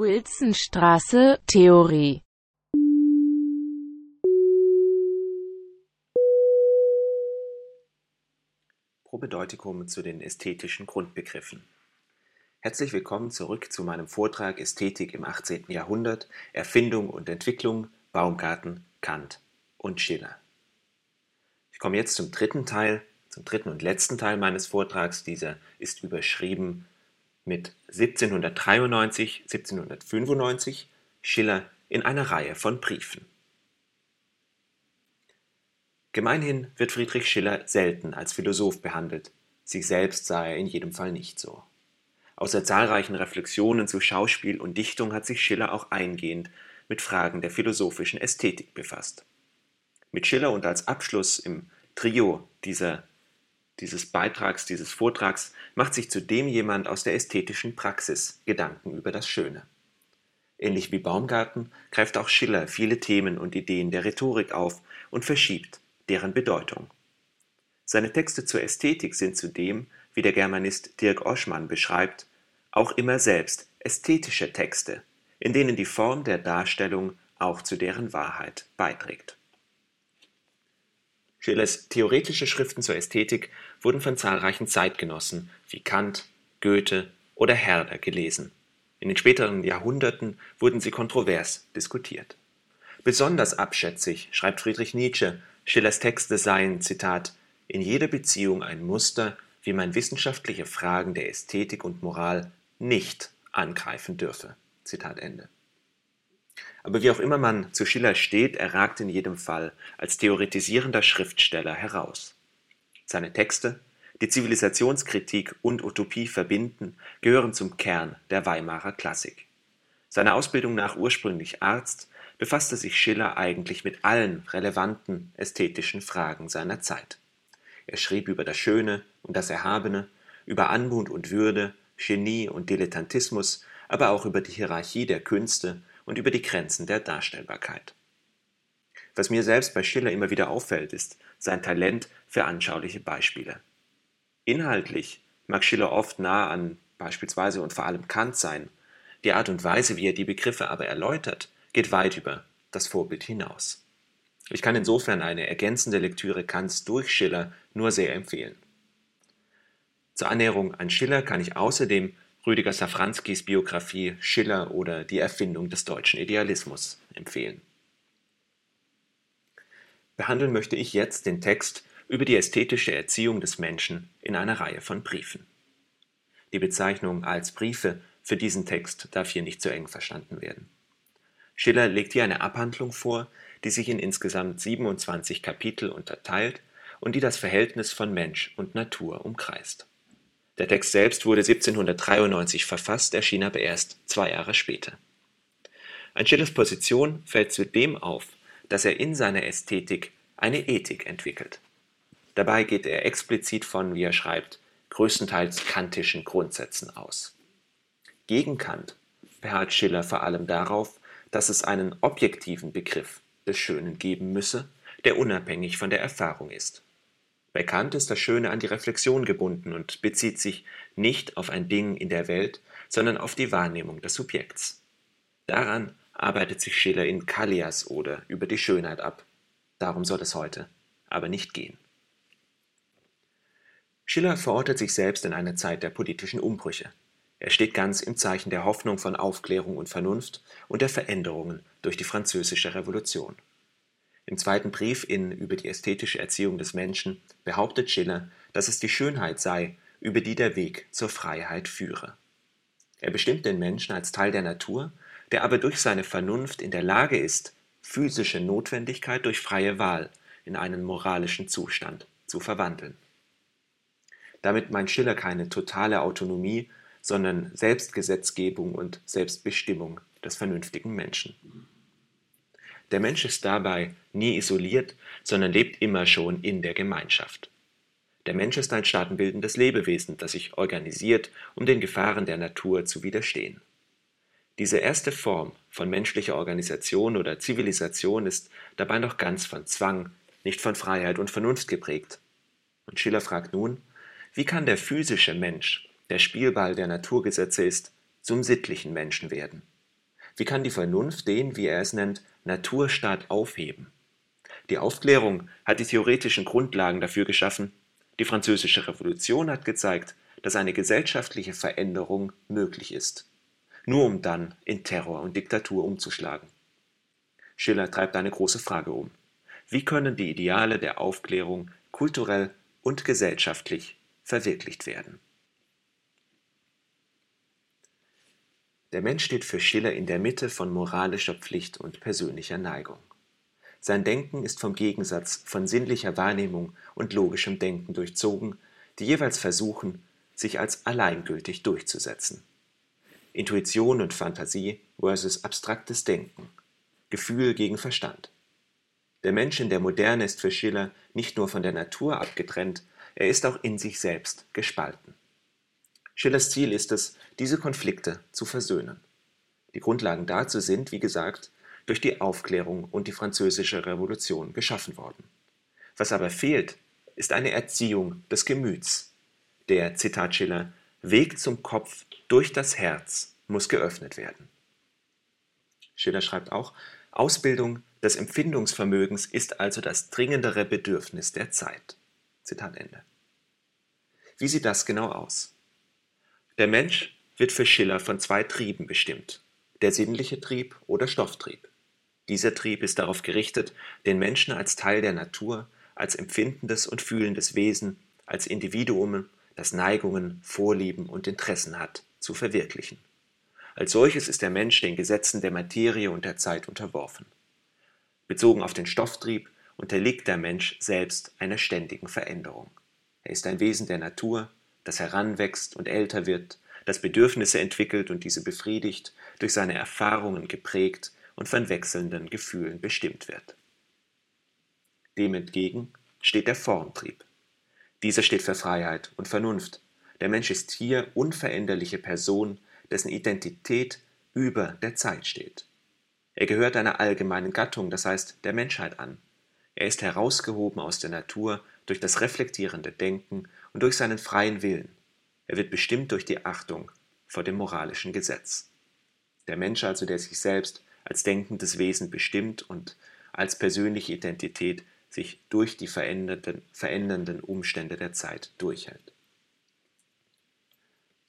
Wilsonstraße, Theorie Probedeutikum zu den ästhetischen Grundbegriffen. Herzlich willkommen zurück zu meinem Vortrag Ästhetik im 18. Jahrhundert, Erfindung und Entwicklung, Baumgarten, Kant und Schiller. Ich komme jetzt zum dritten Teil, zum dritten und letzten Teil meines Vortrags. Dieser ist überschrieben mit 1793, 1795 Schiller in einer Reihe von Briefen. Gemeinhin wird Friedrich Schiller selten als Philosoph behandelt, sich selbst sah er in jedem Fall nicht so. Außer zahlreichen Reflexionen zu Schauspiel und Dichtung hat sich Schiller auch eingehend mit Fragen der philosophischen Ästhetik befasst. Mit Schiller und als Abschluss im Trio dieser, dieses Beitrags, dieses Vortrags macht sich zudem jemand aus der ästhetischen Praxis Gedanken über das Schöne. Ähnlich wie Baumgarten greift auch Schiller viele Themen und Ideen der Rhetorik auf und verschiebt deren Bedeutung. Seine Texte zur Ästhetik sind zudem, wie der Germanist Dirk Oschmann beschreibt, auch immer selbst ästhetische Texte, in denen die Form der Darstellung auch zu deren Wahrheit beiträgt. Schillers theoretische Schriften zur Ästhetik wurden von zahlreichen Zeitgenossen wie Kant, Goethe oder Herder gelesen. In den späteren Jahrhunderten wurden sie kontrovers diskutiert. Besonders abschätzig schreibt Friedrich Nietzsche Schillers Texte seien, Zitat, in jeder Beziehung ein Muster, wie man wissenschaftliche Fragen der Ästhetik und Moral nicht angreifen dürfe. Zitat Ende. Aber wie auch immer man zu Schiller steht, er ragt in jedem Fall als theoretisierender Schriftsteller heraus. Seine Texte, die Zivilisationskritik und Utopie verbinden, gehören zum Kern der Weimarer Klassik. Seiner Ausbildung nach ursprünglich Arzt, befasste sich Schiller eigentlich mit allen relevanten ästhetischen Fragen seiner Zeit. Er schrieb über das Schöne und das Erhabene, über Anmut und Würde, Genie und Dilettantismus, aber auch über die Hierarchie der Künste und über die Grenzen der Darstellbarkeit. Was mir selbst bei Schiller immer wieder auffällt, ist sein Talent für anschauliche Beispiele. Inhaltlich mag Schiller oft nah an beispielsweise und vor allem Kant sein, die Art und Weise, wie er die Begriffe aber erläutert, geht weit über das Vorbild hinaus. Ich kann insofern eine ergänzende Lektüre Kants durch Schiller nur sehr empfehlen. Zur Annäherung an Schiller kann ich außerdem Rüdiger Safranskis Biografie Schiller oder Die Erfindung des deutschen Idealismus empfehlen. Behandeln möchte ich jetzt den Text über die ästhetische Erziehung des Menschen in einer Reihe von Briefen. Die Bezeichnung als Briefe für diesen Text darf hier nicht zu eng verstanden werden. Schiller legt hier eine Abhandlung vor, die sich in insgesamt 27 Kapitel unterteilt und die das Verhältnis von Mensch und Natur umkreist. Der Text selbst wurde 1793 verfasst, erschien aber erst zwei Jahre später. An Schillers Position fällt zudem auf, dass er in seiner Ästhetik eine Ethik entwickelt. Dabei geht er explizit von, wie er schreibt, größtenteils kantischen Grundsätzen aus. Gegen Kant beharrt Schiller vor allem darauf, dass es einen objektiven Begriff des Schönen geben müsse, der unabhängig von der Erfahrung ist. Bei Kant ist das Schöne an die Reflexion gebunden und bezieht sich nicht auf ein Ding in der Welt, sondern auf die Wahrnehmung des Subjekts. Daran arbeitet sich Schiller in Kallias oder über die Schönheit ab. Darum soll es heute aber nicht gehen. Schiller verortet sich selbst in einer Zeit der politischen Umbrüche. Er steht ganz im Zeichen der Hoffnung von Aufklärung und Vernunft und der Veränderungen durch die Französische Revolution. Im zweiten Brief in Über die ästhetische Erziehung des Menschen behauptet Schiller, dass es die Schönheit sei, über die der Weg zur Freiheit führe. Er bestimmt den Menschen als Teil der Natur, der aber durch seine Vernunft in der Lage ist, physische Notwendigkeit durch freie Wahl in einen moralischen Zustand zu verwandeln. Damit meint Schiller keine totale Autonomie sondern Selbstgesetzgebung und Selbstbestimmung des vernünftigen Menschen. Der Mensch ist dabei nie isoliert, sondern lebt immer schon in der Gemeinschaft. Der Mensch ist ein staatenbildendes Lebewesen, das sich organisiert, um den Gefahren der Natur zu widerstehen. Diese erste Form von menschlicher Organisation oder Zivilisation ist dabei noch ganz von Zwang, nicht von Freiheit und Vernunft geprägt. Und Schiller fragt nun, wie kann der physische Mensch der Spielball der Naturgesetze ist, zum sittlichen Menschen werden. Wie kann die Vernunft den, wie er es nennt, Naturstaat aufheben? Die Aufklärung hat die theoretischen Grundlagen dafür geschaffen. Die Französische Revolution hat gezeigt, dass eine gesellschaftliche Veränderung möglich ist, nur um dann in Terror und Diktatur umzuschlagen. Schiller treibt eine große Frage um. Wie können die Ideale der Aufklärung kulturell und gesellschaftlich verwirklicht werden? Der Mensch steht für Schiller in der Mitte von moralischer Pflicht und persönlicher Neigung. Sein Denken ist vom Gegensatz von sinnlicher Wahrnehmung und logischem Denken durchzogen, die jeweils versuchen, sich als alleingültig durchzusetzen. Intuition und Fantasie versus abstraktes Denken, Gefühl gegen Verstand. Der Mensch in der Moderne ist für Schiller nicht nur von der Natur abgetrennt, er ist auch in sich selbst gespalten. Schillers Ziel ist es, diese Konflikte zu versöhnen. Die Grundlagen dazu sind, wie gesagt, durch die Aufklärung und die Französische Revolution geschaffen worden. Was aber fehlt, ist eine Erziehung des Gemüts, der, Zitat Schiller, Weg zum Kopf durch das Herz muss geöffnet werden. Schiller schreibt auch, Ausbildung des Empfindungsvermögens ist also das dringendere Bedürfnis der Zeit. Zitat Ende. Wie sieht das genau aus? Der Mensch wird für Schiller von zwei Trieben bestimmt, der sinnliche Trieb oder Stofftrieb. Dieser Trieb ist darauf gerichtet, den Menschen als Teil der Natur, als empfindendes und fühlendes Wesen, als Individuum das Neigungen, Vorlieben und Interessen hat, zu verwirklichen. Als solches ist der Mensch den Gesetzen der Materie und der Zeit unterworfen. Bezogen auf den Stofftrieb unterliegt der Mensch selbst einer ständigen Veränderung. Er ist ein Wesen der Natur, das heranwächst und älter wird, das Bedürfnisse entwickelt und diese befriedigt, durch seine Erfahrungen geprägt und von wechselnden Gefühlen bestimmt wird. Dem entgegen steht der Formtrieb, dieser steht für Freiheit und Vernunft. Der Mensch ist hier unveränderliche Person, dessen Identität über der Zeit steht. Er gehört einer allgemeinen Gattung, das heißt der Menschheit an. Er ist herausgehoben aus der Natur durch das reflektierende Denken und durch seinen freien Willen. Er wird bestimmt durch die Achtung vor dem moralischen Gesetz. Der Mensch also, der sich selbst als denkendes Wesen bestimmt und als persönliche Identität sich durch die verändernden, verändernden Umstände der Zeit durchhält.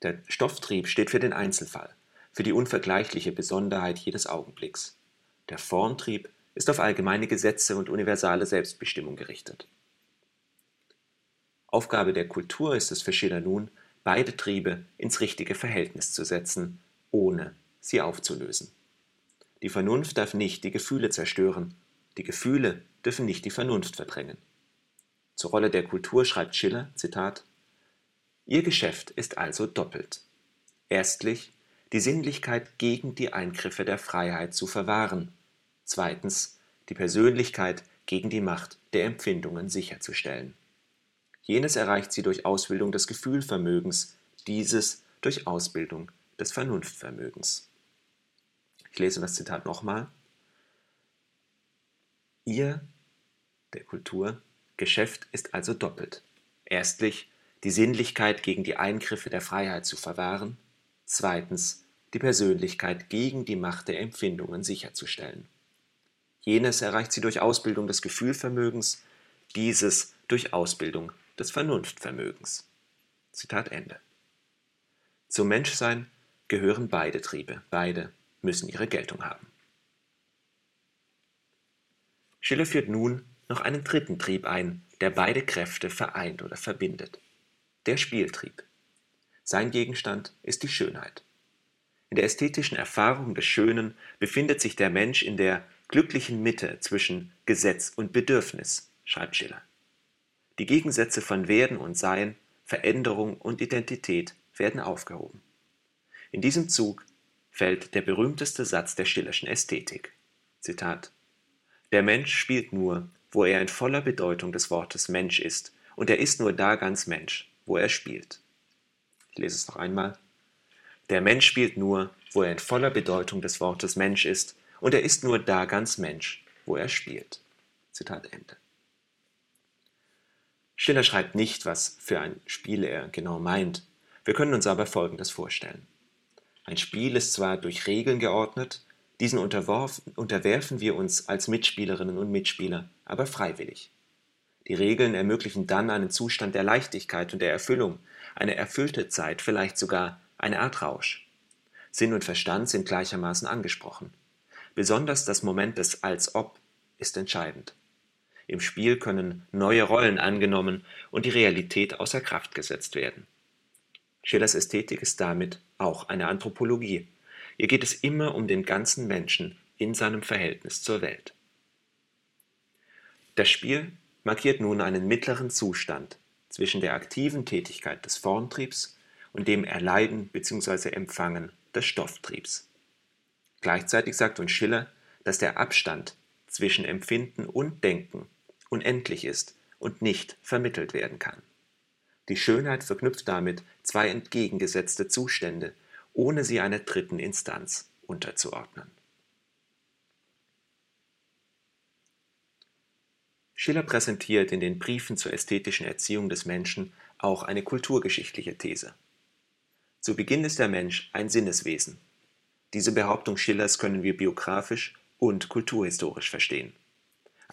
Der Stofftrieb steht für den Einzelfall, für die unvergleichliche Besonderheit jedes Augenblicks. Der Formtrieb ist auf allgemeine Gesetze und universale Selbstbestimmung gerichtet. Aufgabe der Kultur ist es für Schiller nun, beide Triebe ins richtige Verhältnis zu setzen, ohne sie aufzulösen. Die Vernunft darf nicht die Gefühle zerstören, die Gefühle dürfen nicht die Vernunft verdrängen. Zur Rolle der Kultur schreibt Schiller, Zitat, Ihr Geschäft ist also doppelt. Erstlich, die Sinnlichkeit gegen die Eingriffe der Freiheit zu verwahren. Zweitens, die Persönlichkeit gegen die Macht der Empfindungen sicherzustellen. Jenes erreicht sie durch Ausbildung des Gefühlvermögens, dieses durch Ausbildung des Vernunftvermögens. Ich lese das Zitat nochmal. Ihr, der Kultur, Geschäft ist also doppelt. Erstlich die Sinnlichkeit gegen die Eingriffe der Freiheit zu verwahren, zweitens die Persönlichkeit gegen die Macht der Empfindungen sicherzustellen. Jenes erreicht sie durch Ausbildung des Gefühlvermögens, dieses durch Ausbildung des Vernunftvermögens. Zitat Ende. Zum Menschsein gehören beide Triebe, beide müssen ihre Geltung haben. Schiller führt nun noch einen dritten Trieb ein, der beide Kräfte vereint oder verbindet. Der Spieltrieb. Sein Gegenstand ist die Schönheit. In der ästhetischen Erfahrung des Schönen befindet sich der Mensch in der glücklichen Mitte zwischen Gesetz und Bedürfnis, schreibt Schiller. Die Gegensätze von Werden und Sein, Veränderung und Identität werden aufgehoben. In diesem Zug fällt der berühmteste Satz der Schillerschen Ästhetik. Zitat der Mensch spielt nur, wo er in voller Bedeutung des Wortes Mensch ist, und er ist nur da ganz Mensch, wo er spielt. Ich lese es noch einmal. Der Mensch spielt nur, wo er in voller Bedeutung des Wortes Mensch ist, und er ist nur da ganz Mensch, wo er spielt. Zitat Ende. Schiller schreibt nicht, was für ein Spiel er genau meint. Wir können uns aber Folgendes vorstellen. Ein Spiel ist zwar durch Regeln geordnet, Diesen unterwerfen wir uns als Mitspielerinnen und Mitspieler, aber freiwillig. Die Regeln ermöglichen dann einen Zustand der Leichtigkeit und der Erfüllung, eine erfüllte Zeit, vielleicht sogar eine Art Rausch. Sinn und Verstand sind gleichermaßen angesprochen. Besonders das Moment des Als ob ist entscheidend. Im Spiel können neue Rollen angenommen und die Realität außer Kraft gesetzt werden. Schillers Ästhetik ist damit auch eine Anthropologie. Ihr geht es immer um den ganzen Menschen in seinem Verhältnis zur Welt. Das Spiel markiert nun einen mittleren Zustand zwischen der aktiven Tätigkeit des Formtriebs und dem Erleiden bzw. Empfangen des Stofftriebs. Gleichzeitig sagt uns Schiller, dass der Abstand zwischen Empfinden und Denken unendlich ist und nicht vermittelt werden kann. Die Schönheit verknüpft damit zwei entgegengesetzte Zustände, ohne sie einer dritten Instanz unterzuordnen. Schiller präsentiert in den Briefen zur ästhetischen Erziehung des Menschen auch eine kulturgeschichtliche These. Zu Beginn ist der Mensch ein Sinneswesen. Diese Behauptung Schillers können wir biografisch und kulturhistorisch verstehen.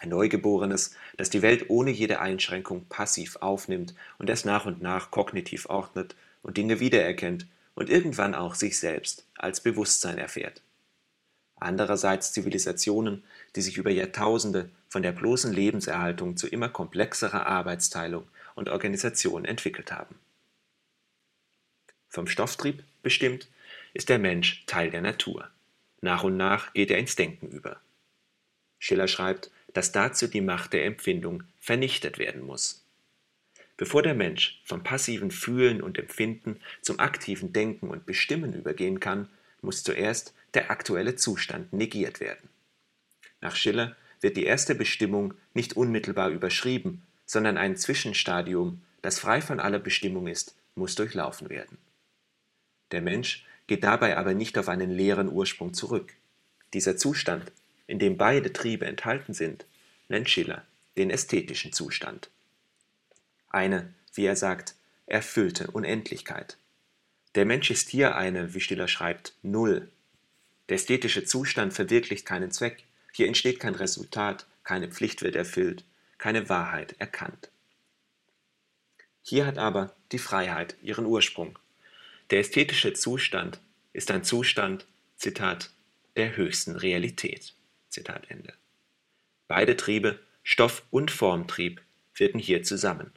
Ein Neugeborenes, das die Welt ohne jede Einschränkung passiv aufnimmt und erst nach und nach kognitiv ordnet und Dinge wiedererkennt und irgendwann auch sich selbst als Bewusstsein erfährt. Andererseits Zivilisationen, die sich über Jahrtausende von der bloßen Lebenserhaltung zu immer komplexerer Arbeitsteilung und Organisation entwickelt haben. Vom Stofftrieb bestimmt ist der Mensch Teil der Natur. Nach und nach geht er ins Denken über. Schiller schreibt, dass dazu die Macht der Empfindung vernichtet werden muss. Bevor der Mensch vom passiven Fühlen und Empfinden zum aktiven Denken und Bestimmen übergehen kann, muss zuerst der aktuelle Zustand negiert werden. Nach Schiller wird die erste Bestimmung nicht unmittelbar überschrieben, sondern ein Zwischenstadium, das frei von aller Bestimmung ist, muss durchlaufen werden. Der Mensch geht dabei aber nicht auf einen leeren Ursprung zurück. Dieser Zustand, in dem beide Triebe enthalten sind, nennt Schiller den ästhetischen Zustand. Eine, wie er sagt, erfüllte Unendlichkeit. Der Mensch ist hier eine, wie Schiller schreibt, Null. Der ästhetische Zustand verwirklicht keinen Zweck, hier entsteht kein Resultat, keine Pflicht wird erfüllt, keine Wahrheit erkannt. Hier hat aber die Freiheit ihren Ursprung. Der ästhetische Zustand ist ein Zustand, Zitat, der höchsten Realität. Zitat Ende. Beide Triebe, Stoff- und Formtrieb, wirken hier zusammen.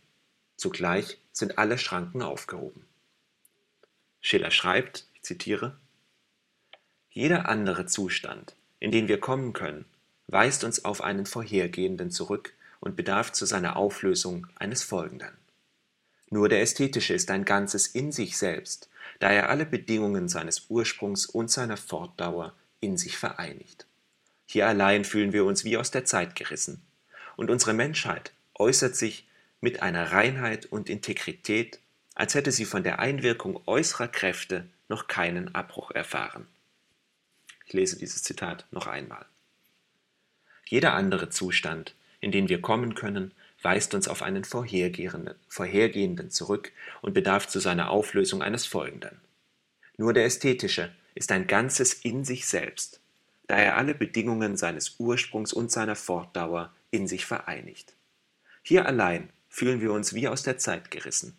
Zugleich sind alle Schranken aufgehoben. Schiller schreibt, ich zitiere, Jeder andere Zustand, in den wir kommen können, weist uns auf einen vorhergehenden zurück und bedarf zu seiner Auflösung eines folgenden. Nur der ästhetische ist ein Ganzes in sich selbst, da er alle Bedingungen seines Ursprungs und seiner Fortdauer in sich vereinigt. Hier allein fühlen wir uns wie aus der Zeit gerissen, und unsere Menschheit äußert sich mit einer Reinheit und Integrität, als hätte sie von der Einwirkung äußerer Kräfte noch keinen Abbruch erfahren. Ich lese dieses Zitat noch einmal. Jeder andere Zustand, in den wir kommen können, weist uns auf einen vorhergehenden zurück und bedarf zu seiner Auflösung eines folgenden. Nur der ästhetische ist ein Ganzes in sich selbst, da er alle Bedingungen seines Ursprungs und seiner Fortdauer in sich vereinigt. Hier allein fühlen wir uns wie aus der Zeit gerissen,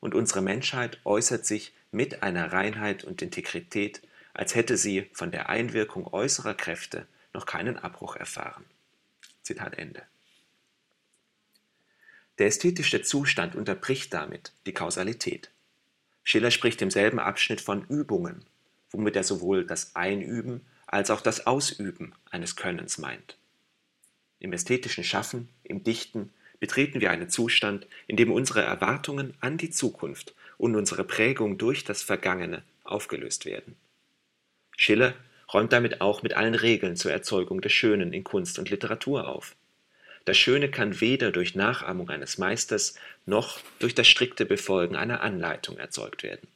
und unsere Menschheit äußert sich mit einer Reinheit und Integrität, als hätte sie von der Einwirkung äußerer Kräfte noch keinen Abbruch erfahren. Zitat Ende. Der ästhetische Zustand unterbricht damit die Kausalität. Schiller spricht im selben Abschnitt von Übungen, womit er sowohl das Einüben als auch das Ausüben eines Könnens meint. Im ästhetischen Schaffen, im Dichten betreten wir einen Zustand, in dem unsere Erwartungen an die Zukunft und unsere Prägung durch das Vergangene aufgelöst werden. Schiller räumt damit auch mit allen Regeln zur Erzeugung des Schönen in Kunst und Literatur auf. Das Schöne kann weder durch Nachahmung eines Meisters noch durch das strikte Befolgen einer Anleitung erzeugt werden.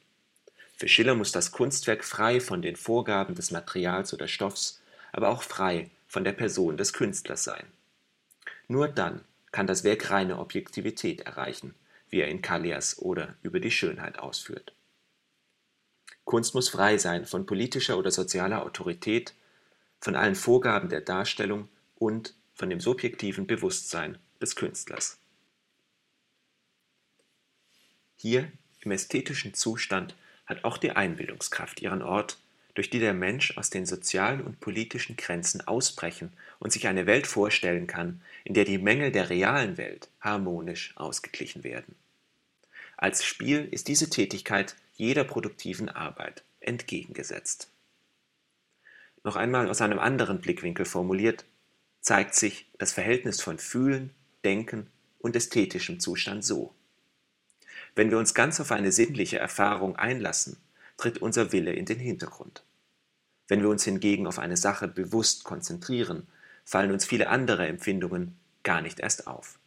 Für Schiller muss das Kunstwerk frei von den Vorgaben des Materials oder Stoffs, aber auch frei von der Person des Künstlers sein. Nur dann kann das Werk reine Objektivität erreichen, wie er in Kallias oder über die Schönheit ausführt. Kunst muss frei sein von politischer oder sozialer Autorität, von allen Vorgaben der Darstellung und von dem subjektiven Bewusstsein des Künstlers. Hier im ästhetischen Zustand hat auch die Einbildungskraft ihren Ort, durch die der Mensch aus den sozialen und politischen Grenzen ausbrechen und sich eine Welt vorstellen kann, in der die Mängel der realen Welt harmonisch ausgeglichen werden. Als Spiel ist diese Tätigkeit jeder produktiven Arbeit entgegengesetzt. Noch einmal aus einem anderen Blickwinkel formuliert, zeigt sich das Verhältnis von Fühlen, Denken und ästhetischem Zustand so. Wenn wir uns ganz auf eine sinnliche Erfahrung einlassen, tritt unser Wille in den Hintergrund. Wenn wir uns hingegen auf eine Sache bewusst konzentrieren, fallen uns viele andere Empfindungen gar nicht erst auf.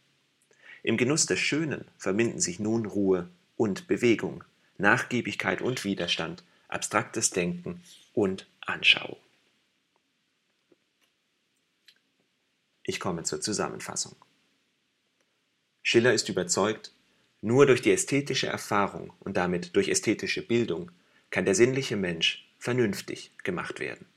Im Genuss des Schönen verbinden sich nun Ruhe und Bewegung, Nachgiebigkeit und Widerstand, abstraktes Denken und Anschauung. Ich komme zur Zusammenfassung. Schiller ist überzeugt, nur durch die ästhetische Erfahrung und damit durch ästhetische Bildung kann der sinnliche Mensch vernünftig gemacht werden.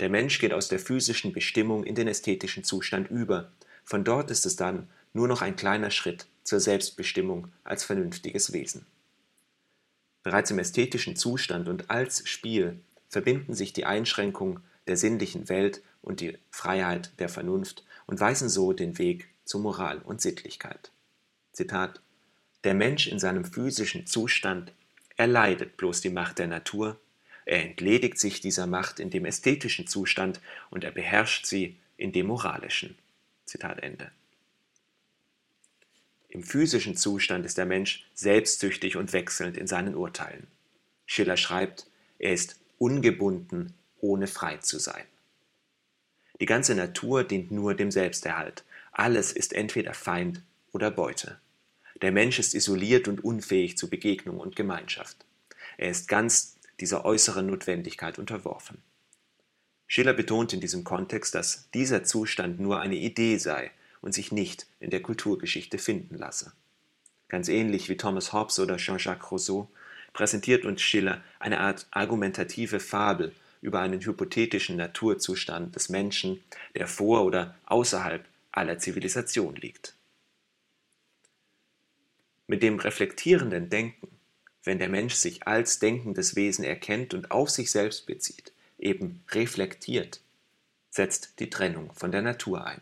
Der Mensch geht aus der physischen Bestimmung in den ästhetischen Zustand über. Von dort ist es dann nur noch ein kleiner Schritt zur Selbstbestimmung als vernünftiges Wesen. Bereits im ästhetischen Zustand und als Spiel verbinden sich die Einschränkung der sinnlichen Welt und die Freiheit der Vernunft und weisen so den Weg zu Moral und Sittlichkeit. Zitat Der Mensch in seinem physischen Zustand erleidet bloß die Macht der Natur, er entledigt sich dieser Macht in dem ästhetischen Zustand und er beherrscht sie in dem moralischen. Zitat Ende. Im physischen Zustand ist der Mensch selbstsüchtig und wechselnd in seinen Urteilen. Schiller schreibt, er ist ungebunden, ohne frei zu sein. Die ganze Natur dient nur dem Selbsterhalt. Alles ist entweder Feind oder Beute. Der Mensch ist isoliert und unfähig zu Begegnung und Gemeinschaft. Er ist ganz dieser äußeren Notwendigkeit unterworfen. Schiller betont in diesem Kontext, dass dieser Zustand nur eine Idee sei und sich nicht in der Kulturgeschichte finden lasse. Ganz ähnlich wie Thomas Hobbes oder Jean-Jacques Rousseau präsentiert uns Schiller eine Art argumentative Fabel über einen hypothetischen Naturzustand des Menschen, der vor oder außerhalb aller Zivilisation liegt. Mit dem reflektierenden Denken, wenn der Mensch sich als denkendes Wesen erkennt und auf sich selbst bezieht, eben reflektiert, setzt die Trennung von der Natur ein.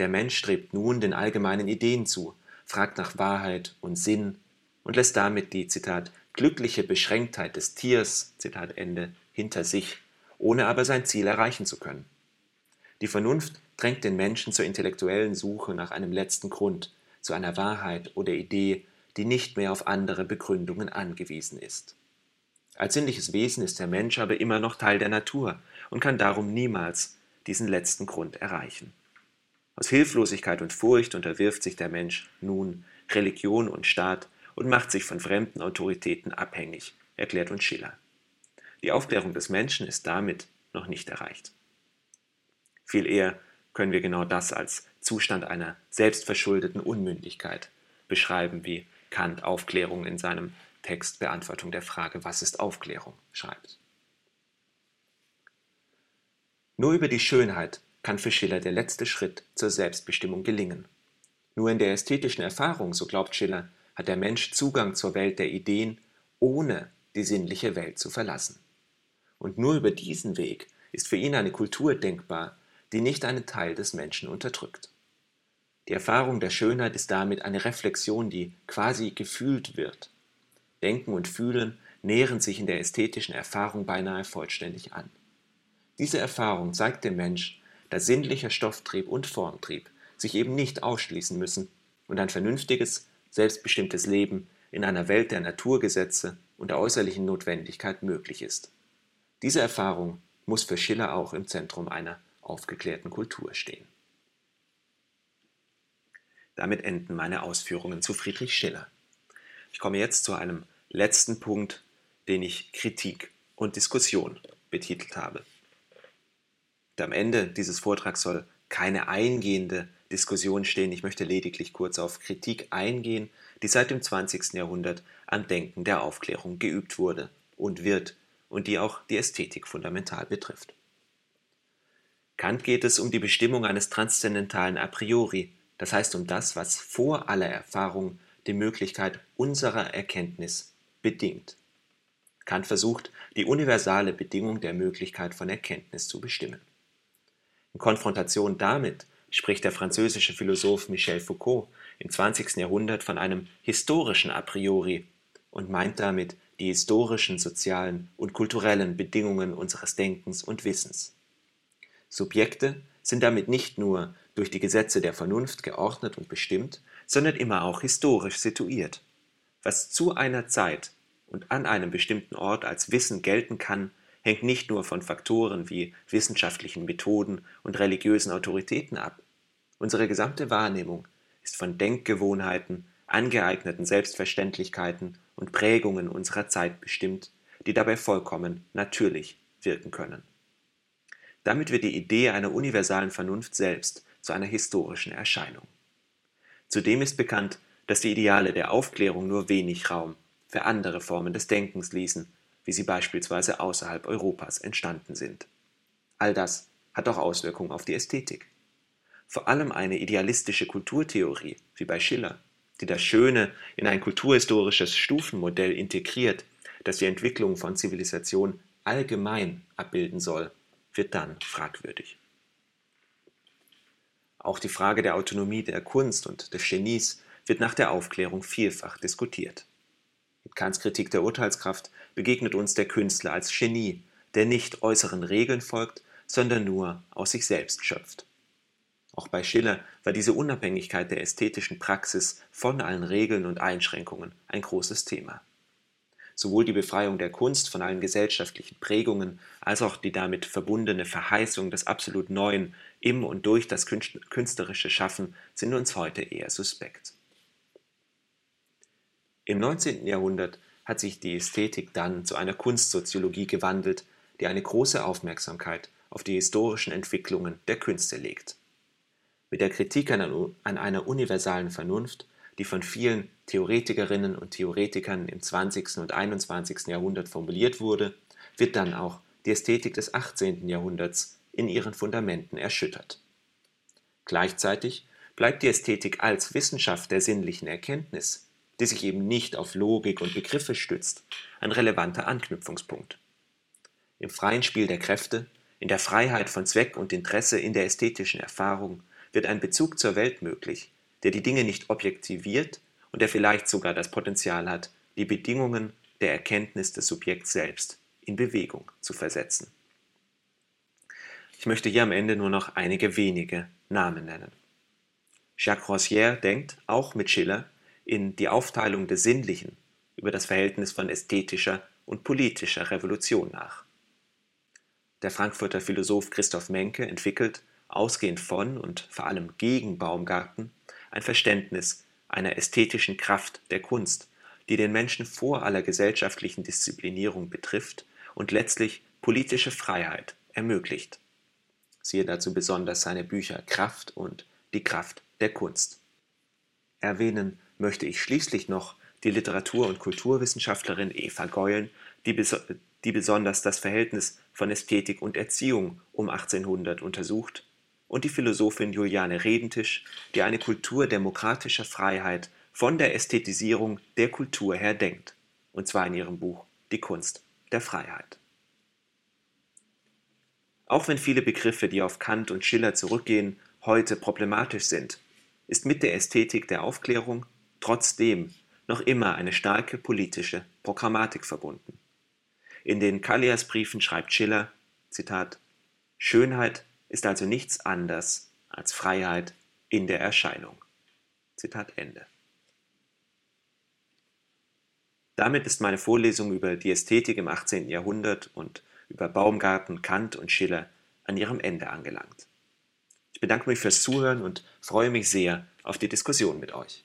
Der Mensch strebt nun den allgemeinen Ideen zu, fragt nach Wahrheit und Sinn und lässt damit die, Zitat, glückliche Beschränktheit des Tiers, Zitat Ende, hinter sich, ohne aber sein Ziel erreichen zu können. Die Vernunft drängt den Menschen zur intellektuellen Suche nach einem letzten Grund, zu einer Wahrheit oder Idee, die nicht mehr auf andere Begründungen angewiesen ist. Als sinnliches Wesen ist der Mensch aber immer noch Teil der Natur und kann darum niemals diesen letzten Grund erreichen. Aus Hilflosigkeit und Furcht unterwirft sich der Mensch nun Religion und Staat und macht sich von fremden Autoritäten abhängig, erklärt uns Schiller. Die Aufklärung des Menschen ist damit noch nicht erreicht. Viel eher können wir genau das als Zustand einer selbstverschuldeten Unmündigkeit beschreiben, wie Kant Aufklärung in seinem Text Beantwortung der Frage Was ist Aufklärung schreibt. Nur über die Schönheit kann für Schiller der letzte Schritt zur Selbstbestimmung gelingen. Nur in der ästhetischen Erfahrung, so glaubt Schiller, hat der Mensch Zugang zur Welt der Ideen, ohne die sinnliche Welt zu verlassen. Und nur über diesen Weg ist für ihn eine Kultur denkbar, die nicht einen Teil des Menschen unterdrückt. Die Erfahrung der Schönheit ist damit eine Reflexion, die quasi gefühlt wird. Denken und Fühlen nähren sich in der ästhetischen Erfahrung beinahe vollständig an. Diese Erfahrung zeigt dem Mensch, dass sinnlicher Stofftrieb und Formtrieb sich eben nicht ausschließen müssen und ein vernünftiges, selbstbestimmtes Leben in einer Welt der Naturgesetze und der äußerlichen Notwendigkeit möglich ist. Diese Erfahrung muss für Schiller auch im Zentrum einer aufgeklärten Kultur stehen. Damit enden meine Ausführungen zu Friedrich Schiller. Ich komme jetzt zu einem letzten Punkt, den ich Kritik und Diskussion betitelt habe am Ende dieses Vortrags soll keine eingehende Diskussion stehen. Ich möchte lediglich kurz auf Kritik eingehen, die seit dem 20. Jahrhundert am Denken der Aufklärung geübt wurde und wird und die auch die Ästhetik fundamental betrifft. Kant geht es um die Bestimmung eines transzendentalen A priori, das heißt um das, was vor aller Erfahrung die Möglichkeit unserer Erkenntnis bedingt. Kant versucht, die universale Bedingung der Möglichkeit von Erkenntnis zu bestimmen. In Konfrontation damit spricht der französische Philosoph Michel Foucault im 20. Jahrhundert von einem historischen A priori und meint damit die historischen, sozialen und kulturellen Bedingungen unseres Denkens und Wissens. Subjekte sind damit nicht nur durch die Gesetze der Vernunft geordnet und bestimmt, sondern immer auch historisch situiert. Was zu einer Zeit und an einem bestimmten Ort als Wissen gelten kann, hängt nicht nur von Faktoren wie wissenschaftlichen Methoden und religiösen Autoritäten ab. Unsere gesamte Wahrnehmung ist von Denkgewohnheiten, angeeigneten Selbstverständlichkeiten und Prägungen unserer Zeit bestimmt, die dabei vollkommen natürlich wirken können. Damit wird die Idee einer universalen Vernunft selbst zu einer historischen Erscheinung. Zudem ist bekannt, dass die Ideale der Aufklärung nur wenig Raum für andere Formen des Denkens ließen, wie sie beispielsweise außerhalb Europas entstanden sind. All das hat auch Auswirkungen auf die Ästhetik. Vor allem eine idealistische Kulturtheorie, wie bei Schiller, die das Schöne in ein kulturhistorisches Stufenmodell integriert, das die Entwicklung von Zivilisation allgemein abbilden soll, wird dann fragwürdig. Auch die Frage der Autonomie der Kunst und des Genies wird nach der Aufklärung vielfach diskutiert. Mit Kants Kritik der Urteilskraft begegnet uns der Künstler als Genie, der nicht äußeren Regeln folgt, sondern nur aus sich selbst schöpft. Auch bei Schiller war diese Unabhängigkeit der ästhetischen Praxis von allen Regeln und Einschränkungen ein großes Thema. Sowohl die Befreiung der Kunst von allen gesellschaftlichen Prägungen als auch die damit verbundene Verheißung des absolut Neuen im und durch das künstlerische Schaffen sind uns heute eher suspekt. Im 19. Jahrhundert hat sich die Ästhetik dann zu einer Kunstsoziologie gewandelt, die eine große Aufmerksamkeit auf die historischen Entwicklungen der Künste legt. Mit der Kritik an einer universalen Vernunft, die von vielen Theoretikerinnen und Theoretikern im 20. und 21. Jahrhundert formuliert wurde, wird dann auch die Ästhetik des 18. Jahrhunderts in ihren Fundamenten erschüttert. Gleichzeitig bleibt die Ästhetik als Wissenschaft der sinnlichen Erkenntnis die sich eben nicht auf Logik und Begriffe stützt, ein relevanter Anknüpfungspunkt. Im freien Spiel der Kräfte, in der Freiheit von Zweck und Interesse in der ästhetischen Erfahrung wird ein Bezug zur Welt möglich, der die Dinge nicht objektiviert und der vielleicht sogar das Potenzial hat, die Bedingungen der Erkenntnis des Subjekts selbst in Bewegung zu versetzen. Ich möchte hier am Ende nur noch einige wenige Namen nennen. Jacques Rossier denkt, auch mit Schiller, in Die Aufteilung des Sinnlichen über das Verhältnis von ästhetischer und politischer Revolution nach. Der Frankfurter Philosoph Christoph Menke entwickelt, ausgehend von und vor allem gegen Baumgarten, ein Verständnis einer ästhetischen Kraft der Kunst, die den Menschen vor aller gesellschaftlichen Disziplinierung betrifft und letztlich politische Freiheit ermöglicht. Siehe dazu besonders seine Bücher Kraft und Die Kraft der Kunst. Erwähnen möchte ich schließlich noch die Literatur- und Kulturwissenschaftlerin Eva Geulen, die, bes die besonders das Verhältnis von Ästhetik und Erziehung um 1800 untersucht, und die Philosophin Juliane Redentisch, die eine Kultur demokratischer Freiheit von der Ästhetisierung der Kultur her denkt, und zwar in ihrem Buch Die Kunst der Freiheit. Auch wenn viele Begriffe, die auf Kant und Schiller zurückgehen, heute problematisch sind, ist mit der Ästhetik der Aufklärung trotzdem noch immer eine starke politische Programmatik verbunden. In den Kallias-Briefen schreibt Schiller, Zitat, Schönheit ist also nichts anderes als Freiheit in der Erscheinung. Zitat Ende. Damit ist meine Vorlesung über die Ästhetik im 18. Jahrhundert und über Baumgarten, Kant und Schiller an ihrem Ende angelangt. Ich bedanke mich fürs Zuhören und freue mich sehr auf die Diskussion mit euch.